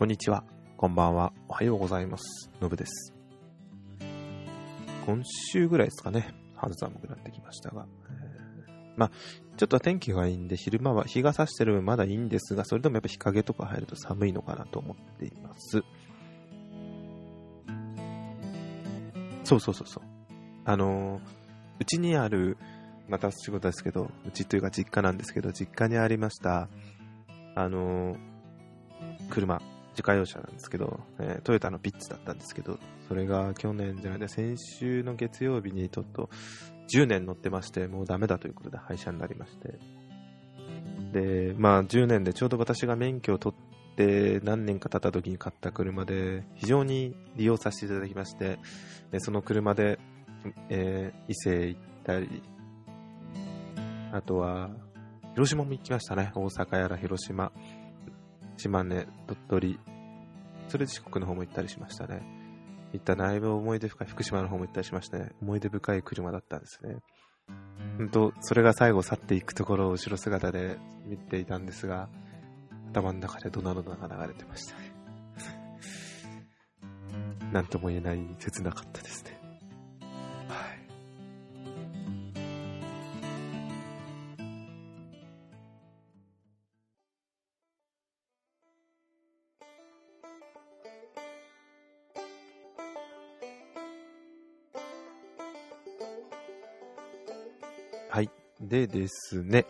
こんにちは、こんばんは、おはようございます。のぶです。今週ぐらいですかね、肌寒くなってきましたが、えまあ、ちょっと天気がいいんで、昼間は日が差してる分まだいいんですが、それでもやっぱ日陰とか入ると寒いのかなと思っています。そうそうそうそう。あのーうちにある、また仕事ですけど、うちというか実家なんですけど、実家にありました、あの車、自家用車なんですけど、えートヨタのピッツだったんですけど、それが去年じゃないで、先週の月曜日にちょっと10年乗ってまして、もうダメだということで廃車になりまして。で、まあ10年でちょうど私が免許を取って何年か経った時に買った車で、非常に利用させていただきまして、でその車で、えー伊勢行ったり、あとは、広島も行きましたね。大阪やら広島。島根、鳥取、それで四国の方も行ったりしましたね。行っただいぶ思い出深い福島の方も行ったりしましたね。思い出深い車だったんですね。本当それが最後去っていくところを後ろ姿で見ていたんですが、頭の中でドナドナが流れてましたね。なんとも言えない切なかったですね。はい。でですね。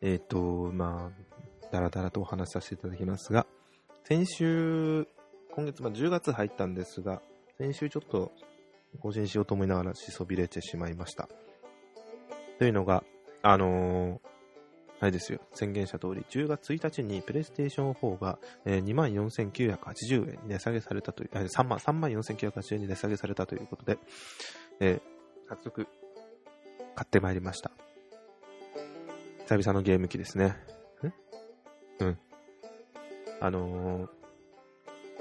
えっ、と、まあ、だらだらとお話しさせていただきますが、先週、今月、まあ、10月入ったんですが、先週ちょっと更新しようと思いながらしそびれてしまいました。というのが、あのーあれですよ、宣言した通り、10月1日にプレイステーション4が、えー、24,980円に値下げされたという、3万、3万4,980円に値下げされたということで、えー早速、買ってまいりました。久々のゲーム機ですね。んうん。あのー、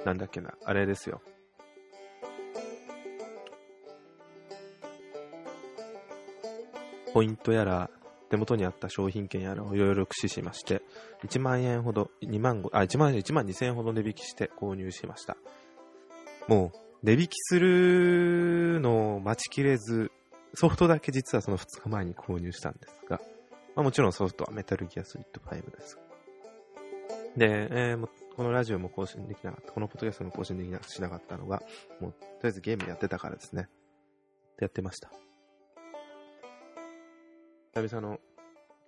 なんだっけな、あれですよ。ポイントやら、手元にあった商品券やらをいろいろ駆使しまして、1万円ほど、2万5、あ、1万円、1万2千円ほど値引きして購入しました。もう、値引きするのを待ちきれず、ソフトだけ実はその2日前に購入したんですが、まあ、もちろんソフトはメタルギアスリッド5です。で、えーこのラジオも更新できなかった、このポッドキャストも更新できなしなかったのが、もうとりあえずゲームやってたからですね。やってました。久々の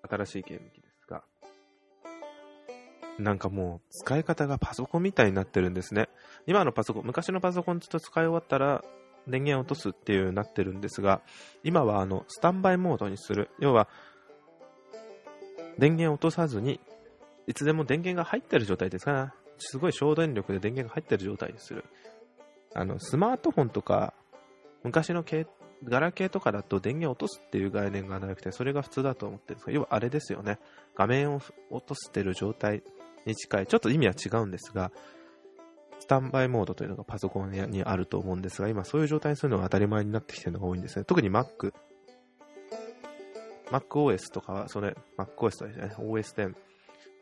新しいゲーム機ですが、なんかもう使い方がパソコンみたいになってるんですね。今のパソコン、昔のパソコンちょっと使い終わったら電源を落とすっていうようになってるんですが、今はあのスタンバイモードにする。要は、電源を落とさずに、いつでも電源が入ってる状態ですから、すごい省電力で電源が入ってる状態にする。あの、スマートフォンとか、昔のガラケーとかだと電源を落とすっていう概念がなくて、それが普通だと思ってるんですが、要はあれですよね。画面を落としてる状態に近い。ちょっと意味は違うんですが、タンバイモードというのがパソコンにあると思うんですが、今そういう状態にするのが当たり前になってきてるのが多いんですね。特に Mac。MacOS とかは、それ、MacOS とかですね、OS10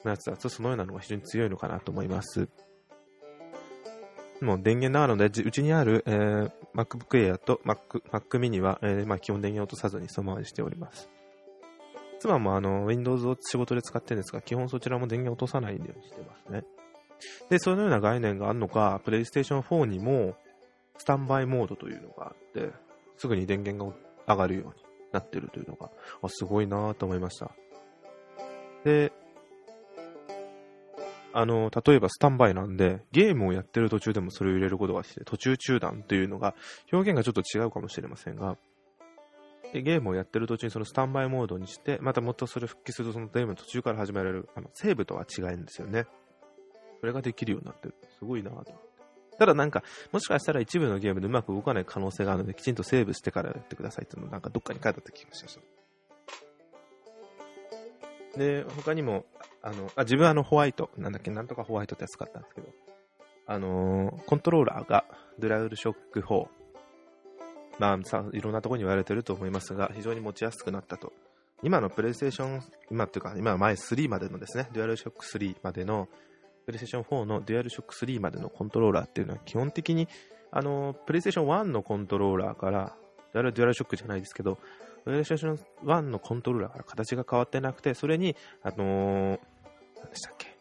のやつだとそのようなのが非常に強いのかなと思います。もう電源なので、うちにある、えー MacBook Air と Mac, Mac mini は、えーまあ、基本電源を落とさずにそのままにしております。妻もあの Windows を仕事で使ってるんですが、基本そちらも電源を落とさないようにしてますね。で、そのような概念があるのか、PlayStation 4にもスタンバイモードというのがあって、すぐに電源が上がるようになってるというのが、あすごいなと思いました。で、あの、例えばスタンバイなんで、ゲームをやってる途中でもそれを入れることがして、途中中断というのが、表現がちょっと違うかもしれませんが、でゲームをやってる途中にそのスタンバイモードにして、またもっとそれ復帰するとそのゲームの途中から始められる、あの、セーブとは違うんですよね。それができるようになってる。すごいなと思って。ただなんか、もしかしたら一部のゲームでうまく動かない可能性があるので、きちんとセーブしてからやってくださいっていうのをなんかどっかに書いてあった気がしました。で、他にも、あの、あ、自分はあのホワイト、なんだっけ、なんとかホワイトってやつ使ったんですけど、あのーコントローラーがドラウルショック4。まあさ、いろんなところに言われてると思いますが、非常に持ちやすくなったと。今のプレイステーション、今っていうか、今前3までのですね、デュアルショック3までのプレイステーション4のデュアルショック3までのコントローラーっていうのは基本的に、あの、プレイステーション1のコントローラーから、デュアルショックじゃないですけど、プレイステーション1のコントローラーから形が変わってなくて、それに、あのー、何でしたっけ？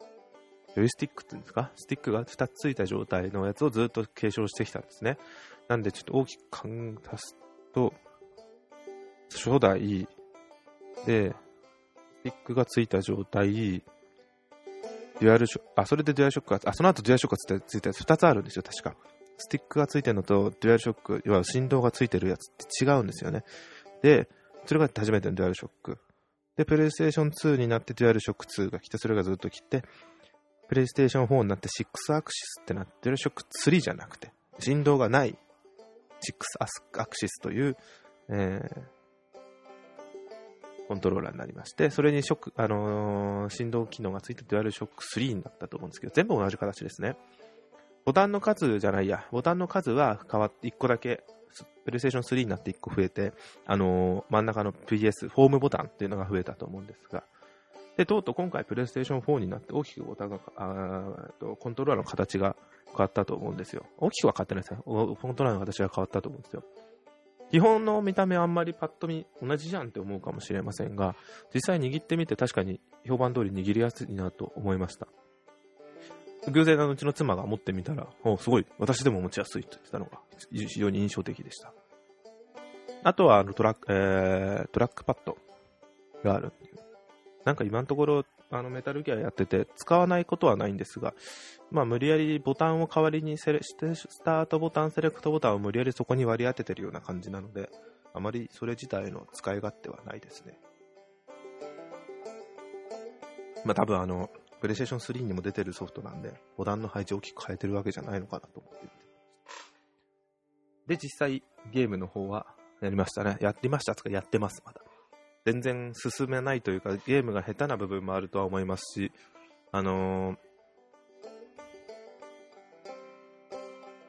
ジョイスティックっていうんですか？スティックが2つついた状態のやつをずっと継承してきたんですね。なんでちょっと大きく足すと、初代で、スティックがついた状態、デュアルショック、あ、それでデュアルショックが、あ、その後デュアルショックがついたやつ2つあるんですよ、確か。スティックがついてるのとデュアルショック、要は振動がついてるやつって違うんですよね。で、それが初めてのデュアルショック。で、プレイステーション2になってデュアルショック2が来て、それがずっと来て、プレイステーション4になって6アクシスってなって、デュアルショック3じゃなくて、振動がない6アクシスという、えー、コントローラーになりまして、それにショック、あのー、振動機能がついてデュアルショック3になったと思うんですけど、全部同じ形ですね。ボタンの数じゃないや、ボタンの数は変わって、1個だけ、プレイステーション3になって1個増えて、あのー、真ん中の PS、フォームボタンっていうのが増えたと思うんですが、で、とうとう今回プレイステーション4になって大きくボタンが、あとコントローラーの形が変わったと思うんですよ。大きくは変わってないですよ。コントローラーの形が変わったと思うんですよ。基本の見た目あんまりパッと見同じじゃんって思うかもしれませんが、実際握ってみて確かに評判通り握りやすいなと思いました。偶然のうちの妻が持ってみたら、おすごい、私でも持ちやすいと言ってたのが非常に印象的でした。あとはあのトラック、えー、トラックパッドがある。なんか今のところあのメタルギアやってて使わないことはないんですが、まあ、無理やりボタンを代わりにセレスタートボタン、セレクトボタンを無理やりそこに割り当ててるような感じなので、あまりそれ自体の使い勝手はないですね。まあ、多分あの、プレイステーション3にも出てるソフトなんで、ボタンの配置を大きく変えてるわけじゃないのかなと思ってで、実際ゲームの方はやりましたね。やってましたつかやってます、まだ。全然進めないというか、ゲームが下手な部分もあるとは思いますし、あのー、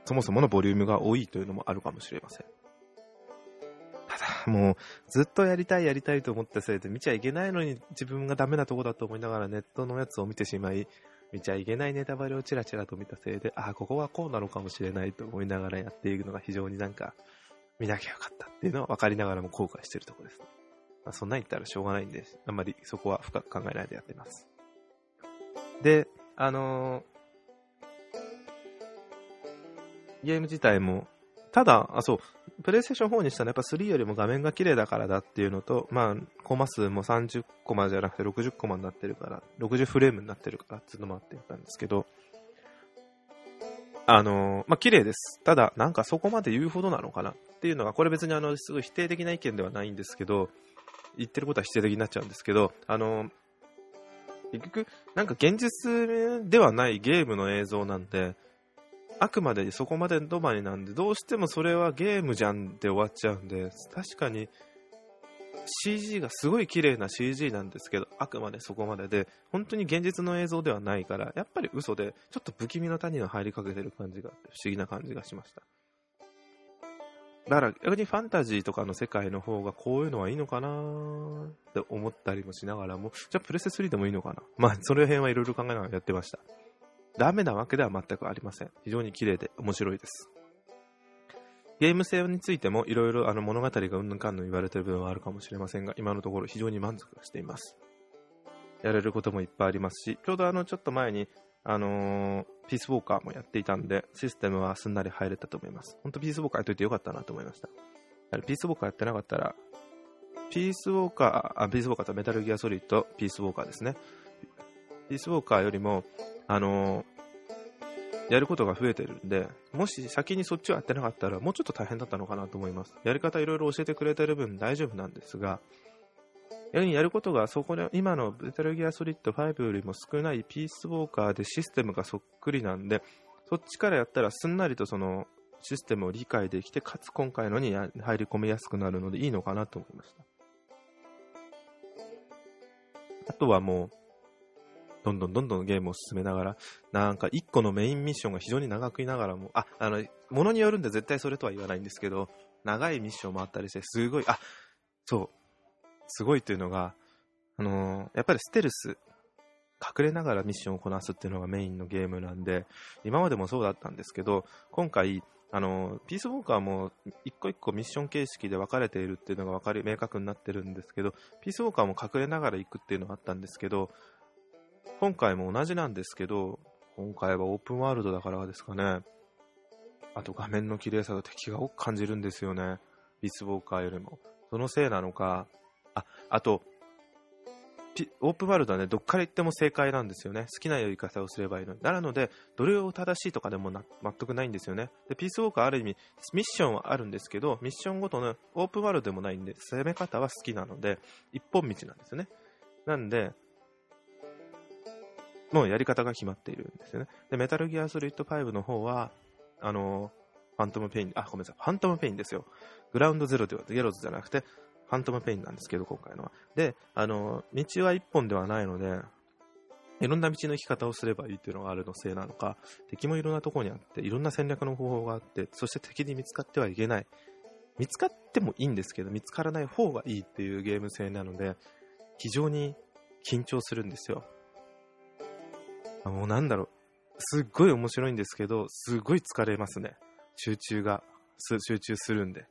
そもそものボリュームが多いというのもあるかもしれません。ただ、もう、ずっとやりたいやりたいと思ったせいで見ちゃいけないのに自分がダメなとこだと思いながらネットのやつを見てしまい、見ちゃいけないネタバレをチラチラと見たせいで、ああ、ここはこうなのかもしれないと思いながらやっていくのが非常になんか、見なきゃよかったっていうのは分かりながらも後悔してるとこです、ね。まあ、そんなに言ったらしょうがないんで、あんまりそこは深く考えないでやってます。で、あのー、ゲーム自体も、ただ、あ、そう、プレイステーション4にしたらやっぱ3よりも画面が綺麗だからだっていうのと、まあ、コマ数も30コマじゃなくて60コマになってるから、60フレームになってるからっていうのもあってたんですけど、あのー、まあ、綺麗です。ただ、なんかそこまで言うほどなのかなっていうのが、これ別にあの、すごい否定的な意見ではないんですけど、言ってることは否定的になっちゃうんですけど、あの、結局、なんか現実ではないゲームの映像なんで、あくまでそこまで止まりなんで、どうしてもそれはゲームじゃんで終わっちゃうんで、確かに CG がすごい綺麗な CG なんですけど、あくまでそこまでで、本当に現実の映像ではないから、やっぱり嘘で、ちょっと不気味な谷の入りかけてる感じが、不思議な感じがしました。だから逆にファンタジーとかの世界の方がこういうのはいいのかなって思ったりもしながらも、じゃあプレステ3でもいいのかなまあその辺はいろいろ考えながらやってました。ダメなわけでは全くありません。非常に綺麗で面白いです。ゲーム性についてもいろいろ物語がうんぬんかんぬん言われてる部分はあるかもしれませんが、今のところ非常に満足しています。やれることもいっぱいありますし、ちょうどあのちょっと前にあのー、ピースウォーカーもやっていたんで、システムはすんなり入れたと思います。本当ピースウォーカーやっといてよかったなと思いました。ピースウォーカーやってなかったら、ピースウォーカー、あ、ピースウォーカーとメタルギアソリッド、ピースウォーカーですね。ピースウォーカーよりも、あのー、やることが増えてるんで、もし先にそっちをやってなかったら、もうちょっと大変だったのかなと思います。やり方いろいろ教えてくれてる分大丈夫なんですが、ややることがそこで今のメタルギアソリッド5よりも少ないピースウォーカーでシステムがそっくりなんで、そっちからやったらすんなりとそのシステムを理解できて、かつ今回のに入り込みやすくなるのでいいのかなと思いました。あとはもう、どんどんどんどんゲームを進めながら、なんか一個のメインミッションが非常に長くいながらも、あ、あの、ものによるんで絶対それとは言わないんですけど、長いミッションもあったりして、すごい、あ、そう、すごいというのが、あのー、やっぱりステルス隠れながらミッションをこなすっていうのがメインのゲームなんで、今までもそうだったんですけど、今回、あの、ピースウォーカーも一個一個ミッション形式で分かれているっていうのが分かり、明確になってるんですけど、ピースウォーカーも隠れながら行くっていうのがあったんですけど、今回も同じなんですけど、今回はオープンワールドだからですかね。あと画面の綺麗さが敵が多く感じるんですよね。ピースウォーカーよりも。そのせいなのか、あ、あと、オープンワールドはね、どっから行っても正解なんですよね。好きなやり方をすればいいのに。なので、どれを正しいとかでも全くないんですよね。で、ピースウォーカーある意味、ミッションはあるんですけど、ミッションごとのオープンワールドでもないんで、攻め方は好きなので、一本道なんですよね。なんで、もうやり方が決まっているんですよね。で、メタルギアソリッド5の方は、あのファントムペイン、あ、ごめんなさい、ファントムペインですよ。グラウンドゼロでは、ゲロズじゃなくて、ファントムペインなんですけど、今回のは。で、あの、道は一本ではないので、いろんな道の行き方をすればいいっていうのがあるのせいなのか、敵もいろんなとこにあって、いろんな戦略の方法があって、そして敵に見つかってはいけない。見つかってもいいんですけど、見つからない方がいいっていうゲーム性なので、非常に緊張するんですよ。もうなんだろう。すっごい面白いんですけど、すっごい疲れますね。集中が、集中するんで。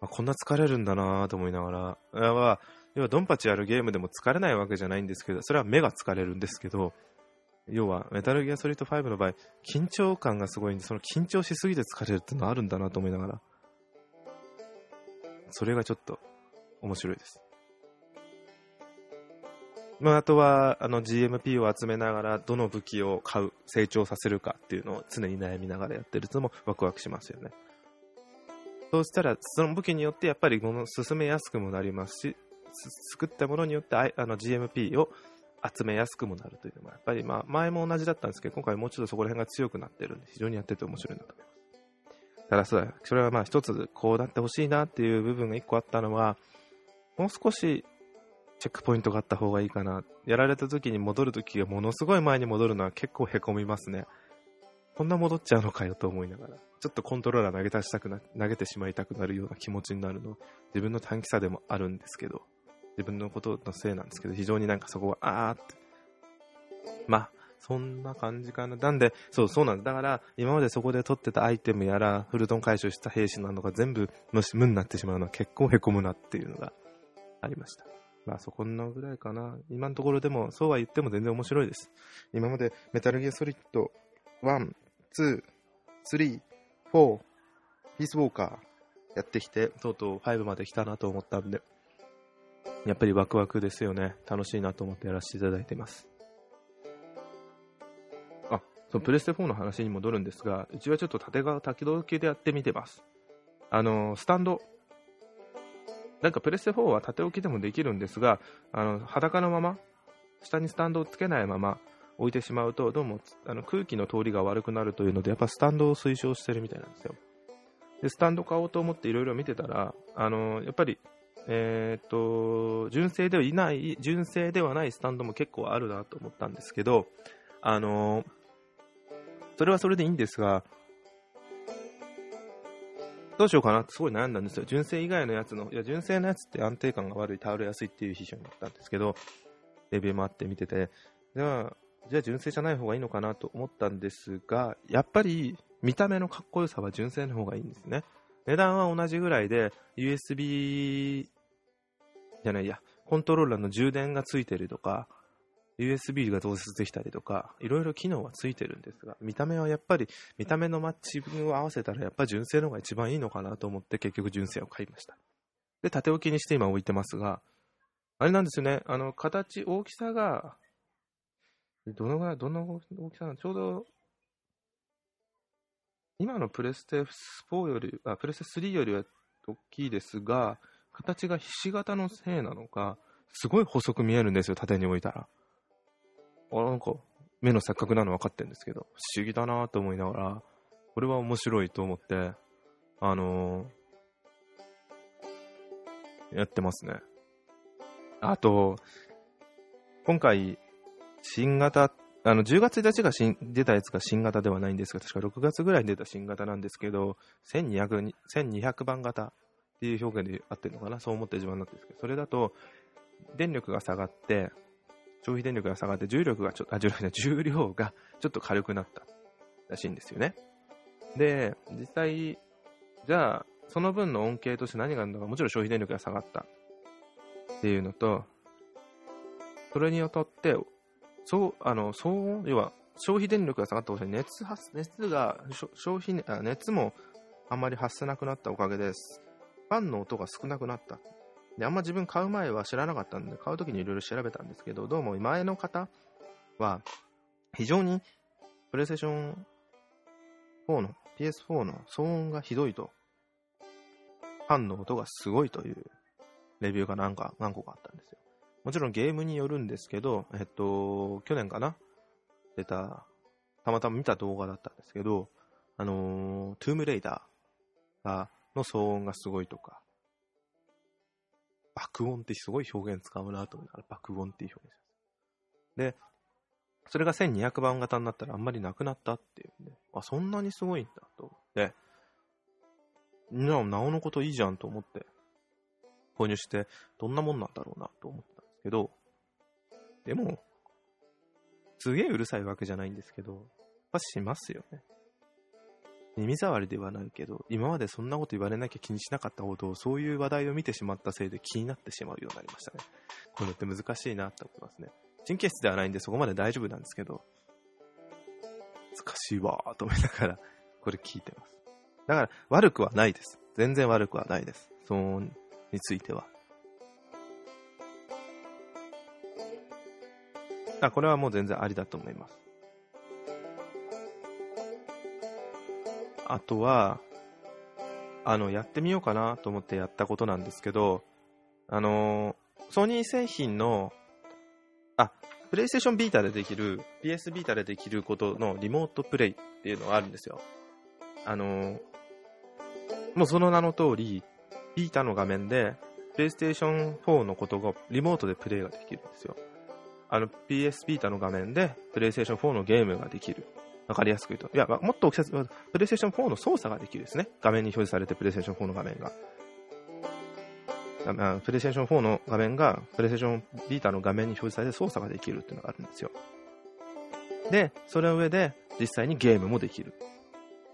あ、こんな疲れるんだなと思いながら、要は、要はドンパチやるゲームでも疲れないわけじゃないんですけど、それは目が疲れるんですけど、要は、メタルギアソリッド5の場合、緊張感がすごいんで、その緊張しすぎて疲れるっていうのはあるんだなと思いながら、それがちょっと面白いです。まあ、あとは、あの、GMP を集めながら、どの武器を買う、成長させるかっていうのを常に悩みながらやってるのもワクワクしますよね。そうしたら、その武器によってやっぱり物進めやすくもなりますし、作ったものによってあの GMP を集めやすくもなるというのは、やっぱりまあ前も同じだったんですけど、今回もうちょっとそこら辺が強くなってるんで、非常にやってて面白いなと思います。ただそうだ、それはまあ一つこうなってほしいなっていう部分が一個あったのは、もう少しチェックポイントがあった方がいいかな。やられた時に戻る時がものすごい前に戻るのは結構へこみますね。こんな戻っちゃうのかよと思いながら。ちょっとコントローラー投げ出したくな、投げてしまいたくなるような気持ちになるの、自分の短期差でもあるんですけど、自分のことのせいなんですけど、非常になんかそこは、あーって。まあ、そんな感じかな。なんで、そう、そうなんです。だから、今までそこで取ってたアイテムやら、フルトン回収した兵士なのが全部無無になってしまうのは結構凹むなっていうのがありました。まあそこのぐらいかな。今のところでも、そうは言っても全然面白いです。今までメタルギアソリッド1、2、3、4、ピースウォーカーやってきて、とうとう5まで来たなと思ったんで、やっぱりワクワクですよね。楽しいなと思ってやらせていただいてます。あ、そのプレステ4の話に戻るんですが、うちはちょっと縦側滝道系でやってみてます。あの、スタンド。なんかプレステ4は縦置きでもできるんですが、あの、裸のまま、下にスタンドをつけないまま、置いてしまうと、どうもあの空気の通りが悪くなるというので、やっぱスタンドを推奨してるみたいなんですよ。で、スタンド買おうと思っていろいろ見てたら、あのやっぱり、え、っと、純正ではいない、純正ではないスタンドも結構あるなと思ったんですけど、あのそれはそれでいいんですが、どうしようかなってすごい悩んだんですよ。純正以外のやつの、いや、純正のやつって安定感が悪い、倒れやすいっていう批評になったんですけど、レビューもあって見てて、では、じゃあ純正じゃない方がいいのかなと思ったんですが、やっぱり見た目のかっこよさは純正の方がいいんですね。値段は同じぐらいで、USB じゃないや、コントローラーの充電がついてるとか、USB が増設できたりとか、いろいろ機能はついてるんですが、見た目はやっぱり、見た目のマッチングを合わせたら、やっぱ純正の方が一番いいのかなと思って、結局純正を買いました。で、縦置きにして今置いてますが、あれなんですよね、あの、形、大きさが、どのぐらい、どの大きさなの？ちょうど、今のプレステ4より、あ、プレステ3よりは大きいですが、形がひし形のせいなのか、すごい細く見えるんですよ、縦に置いたら。あ、なんか、目の錯覚なの分かってるんですけど、不思議だなと思いながら、これは面白いと思って、あのー、やってますね。あと、今回、新型、あの、10月1日が新出たやつが新型ではないんですが、確か6月ぐらいに出た新型なんですけど、1200, 1200番型っていう表現で合ってるのかな？そう思って自慢になってるんですけど、それだと、電力が下がって、消費電力が下がって重力がちょ、あ、重力重量がちょっと軽くなったらしいんですよね。で、実際、じゃあ、その分の恩恵として何があるのか、もちろん消費電力が下がったっていうのと、それによって、そう、あの、そう、要は、消費電力が下がったことに熱発、熱が、消費、あ熱もあんまり発せなくなったおかげです。ファンの音が少なくなった。で、あんま自分買う前は知らなかったんで、買うときにいろいろ調べたんですけど、どうも前の方は、非常に、プレイステーション4の、PS4 の騒音がひどいと、ファンの音がすごいというレビューが何か、何個かあったんですよ。もちろんゲームによるんですけど、えっと、去年かな？出た、たまたま見た動画だったんですけど、あのー、トゥームレイダーの騒音がすごいとか、爆音ってすごい表現使うなと思いながら、爆音っていう表現します。で、それが1200番型になったらあんまりなくなったっていうんで、あ、そんなにすごいんだと思って、なお、なおのこといいじゃんと思って、購入して、どんなもんなんだろうなと思ったんですけど、でも、すげえうるさいわけじゃないんですけど、やっぱしますよね。耳障りではないけど、今までそんなこと言われなきゃ気にしなかったほど、そういう話題を見てしまったせいで気になってしまうようになりましたね。こういうのって難しいなって思いますね。神経質ではないんでそこまで大丈夫なんですけど、難しいわーと思いながら、これ聞いてます。だから悪くはないです。全然悪くはないです。騒音については。あ、これはもう全然ありだと思います。あとは、あの、やってみようかなと思ってやったことなんですけど、あの、ソニー製品の、あ、プレイステーションビータでできる、PS ビータでできることのリモートプレイっていうのがあるんですよ。あの、もうその名の通り、ビータの画面で、プレイステーション4のことがリモートでプレイができるんですよ。あの PS ビータの画面で、プレイステーション4のゲームができる。わかりやすく言うと。いや、もっとプレイステーション4の操作ができるですね。画面に表示されて、プレイステーション4の画面が。プレイステーション4の画面が、プレイステーションビータの画面に表示されて操作ができるっていうのがあるんですよ。で、それの上で、実際にゲームもできる。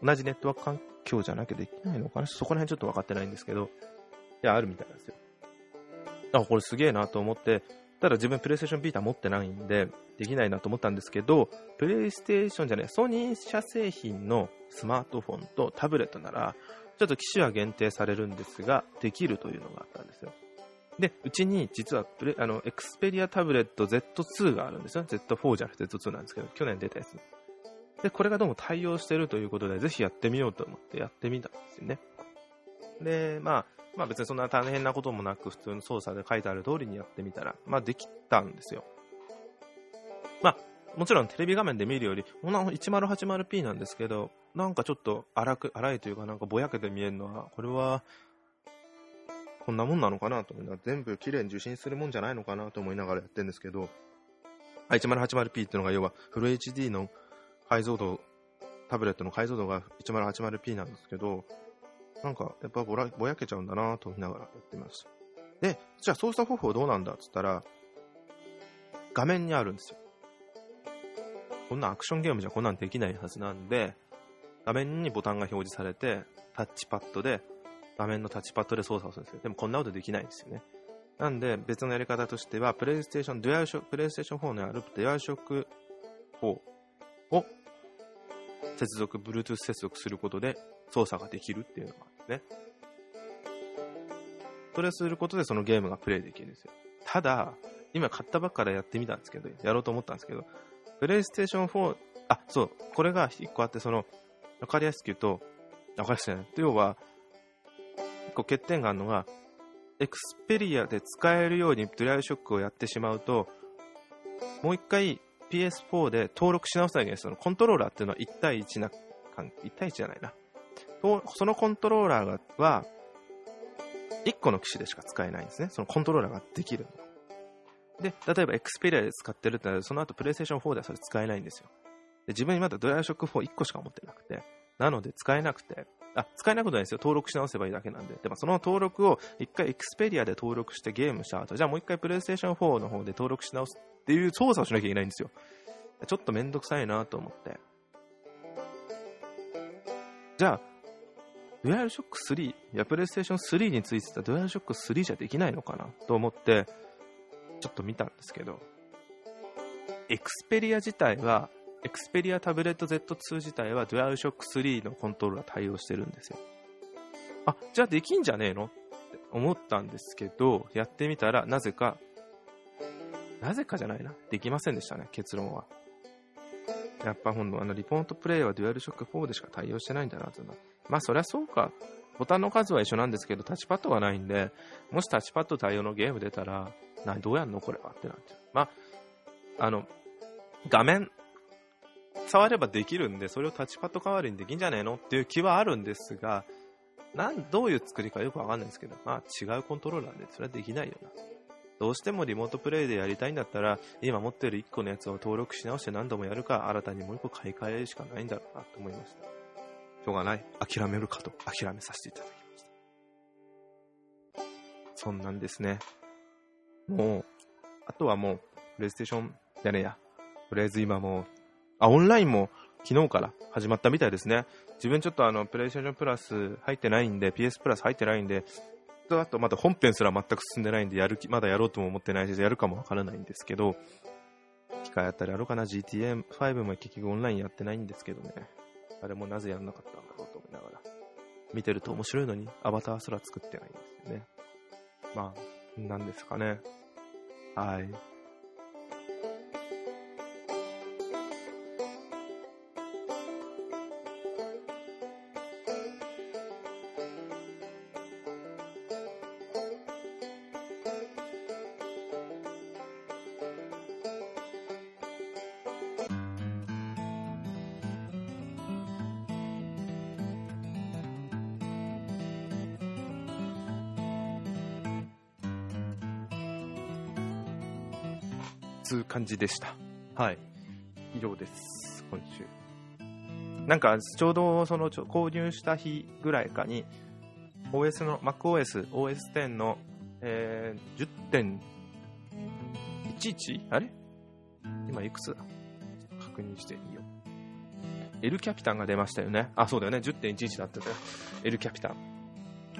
同じネットワーク環境じゃなきゃできないのかな？そこら辺ちょっと分かってないんですけど、いや、あるみたいなんですよ。あ、これすげえなと思って、ただ自分プレイステーションビータ持ってないんで、できないなと思ったんですけど、プレイステーションじゃない、ソニー社製品のスマートフォンとタブレットなら、ちょっと機種は限定されるんですが、できるというのがあったんですよ。で、うちに実はプレあの、エクスペリアタブレット Z2 があるんですよ。Z4 じゃなくて Z2 なんですけど、去年出たやつ。で、これがどうも対応してるということで、ぜひやってみようと思ってやってみたんですよね。で、まあ、まあ別にそんな大変なこともなく、普通の操作で書いてある通りにやってみたら、まあできたんですよ。まあ、もちろんテレビ画面で見るより、こんな 1080p なんですけど、なんかちょっと荒く、荒いというかなんかぼやけて見えるのは、これは、こんなもんなのかなと思いながら、全部綺麗に受信するもんじゃないのかなと思いながらやってるんですけど、1080p っていうのが要はフル HD の解像度、タブレットの解像度が 1080p なんですけど、なんか、やっぱぼらぼやけちゃうんだなと思いながらやってます。で、じゃあ操作方法どうなんだっつったら、画面にあるんですよ。こんなアクションゲームじゃこんなんできないはずなんで、画面にボタンが表示されて、タッチパッドで、画面のタッチパッドで操作をするんですよ。でもこんなことできないんですよね。なんで、別のやり方としては、プレイステーション、デュアルショプレイステーション4にあるデュアルショック4を接続、Bluetooth 接続することで操作ができるっていうのがあるんですね。それをすることでそのゲームがプレイできるんですよ。ただ、今買ったばっかでやってみたんですけど、やろうと思ったんですけど、プレイステーション4、あ、そう、これが1個あって、その、わかりやすく言うと、わかりやすくない。要は、1個欠点があるのが、エクスペリアで使えるようにドライショックをやってしまうと、もう一回 PS4 で登録し直さなきゃいけない。そのコントローラーっていうのは1対1な、1対1じゃないな。そのコントローラーは、1個の機種でしか使えないんですね。そのコントローラーができるで、例えば Xperia で使ってるってなると、その後 PlayStation 4ではそれ使えないんですよ。で自分にまだドライショック4 1個しか持ってなくて、なので使えなくて、あ、使えないことないですよ。登録し直せばいいだけなんで。でもその登録を一回 Xperia で登録してゲームした後、じゃあもう一回 PlayStation 4の方で登録し直すっていう操作をしなきゃいけないんですよ。ちょっとめんどくさいなと思って。じゃあ、デュアルショック3、いや、プレイステーション3についてたデュアルショック3じゃできないのかなと思って、ちょっと見たんですけど、エクスペリア自体は、エクスペリアタブレット Z2 自体はデュアルショック3のコントローラー対応してるんですよ。あ、じゃあできんじゃねえの？って思ったんですけど、やってみたら、なぜか、なぜかじゃないな。できませんでしたね、結論は。やっぱほんのあのリモートプレイはデュアルショック4でしか対応してないんだなとまあそりゃそうか。ボタンの数は一緒なんですけど、タッチパッドがないんで、もしタッチパッド対応のゲーム出たら、などうやんの？これはってなっちゃう。まあ、あの、画面、触ればできるんで、それをタッチパッド代わりにできんじゃねえの？っていう気はあるんですが、なんどういう作りかよくわかんないですけど、まあ違うコントローラーでそれはできないよな。どうしてもリモートプレイでやりたいんだったら、今持ってる1個のやつを登録し直して何度もやるか、新たにもう1個買い替えるしかないんだろうなと思いました。ょうがない。諦めるかと諦めさせていただきました。そんなんですね。もう、あとはもう、プレイステーションじゃねえや。とりあえず今もう、あ、オンラインも昨日から始まったみたいですね。自分ちょっとあの、プレイステーションプラス入ってないんで、PS プラス入ってないんで、とあとまだ本編すら全く進んでないんで、やる気、まだやろうとも思ってないし、やるかもわからないんですけど、機会あったらやろうかな。GTA5 も結局オンラインやってないんですけどね。あれもなぜやらなかったんだろうと思いながら。見てると面白いのに、アバターすら作ってないんですよね。まあ、なんですかね。はい。じでした。はい。以上です、今週。なんか、ちょうどその購入した日ぐらいかに、OS の、MacOS、OS10 の、えー、10.11? あれ？今いくつだ？確認してみよう。L キャピタンが出ましたよね。あ、そうだよね。10.11だったね。L キャピタン。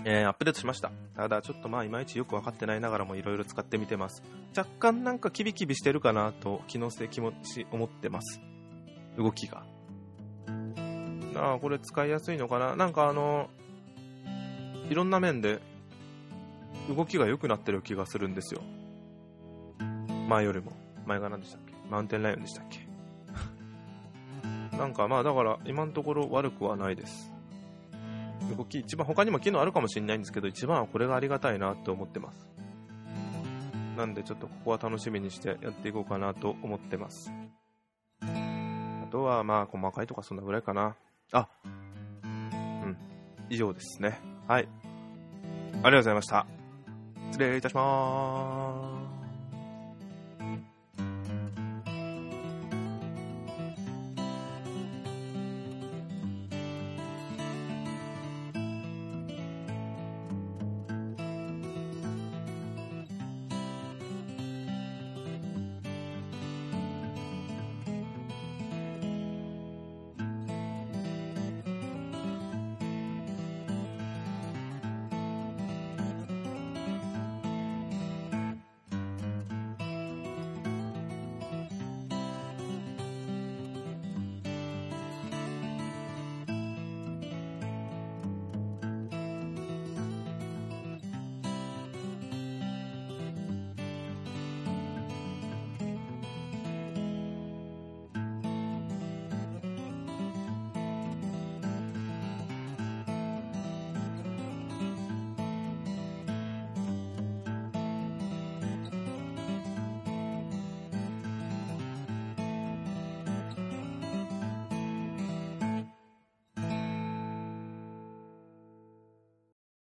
えー、アップデートしました。ただ、ちょっとまあ、いまいちよく分かってないながらもいろいろ使ってみてます。若干なんかキビキビしてるかなと、機能性気持ち思ってます。動きが。ああ、これ使いやすいのかな？なんかあの、いろんな面で動きが良くなってる気がするんですよ。前よりも。前が何でしたっけ？マウンテンライオンでしたっけ？なんかまあだから今のところ悪くはないです。動き、一番他にも機能あるかもしれないんですけど、一番はこれがありがたいなって思ってます。なんでちょっとここは楽しみにしてやっていこうかなと思ってます。あとはまあ細かいとかそんなぐらいかな。あ、うん、以上ですね。はい。ありがとうございました。失礼いたします。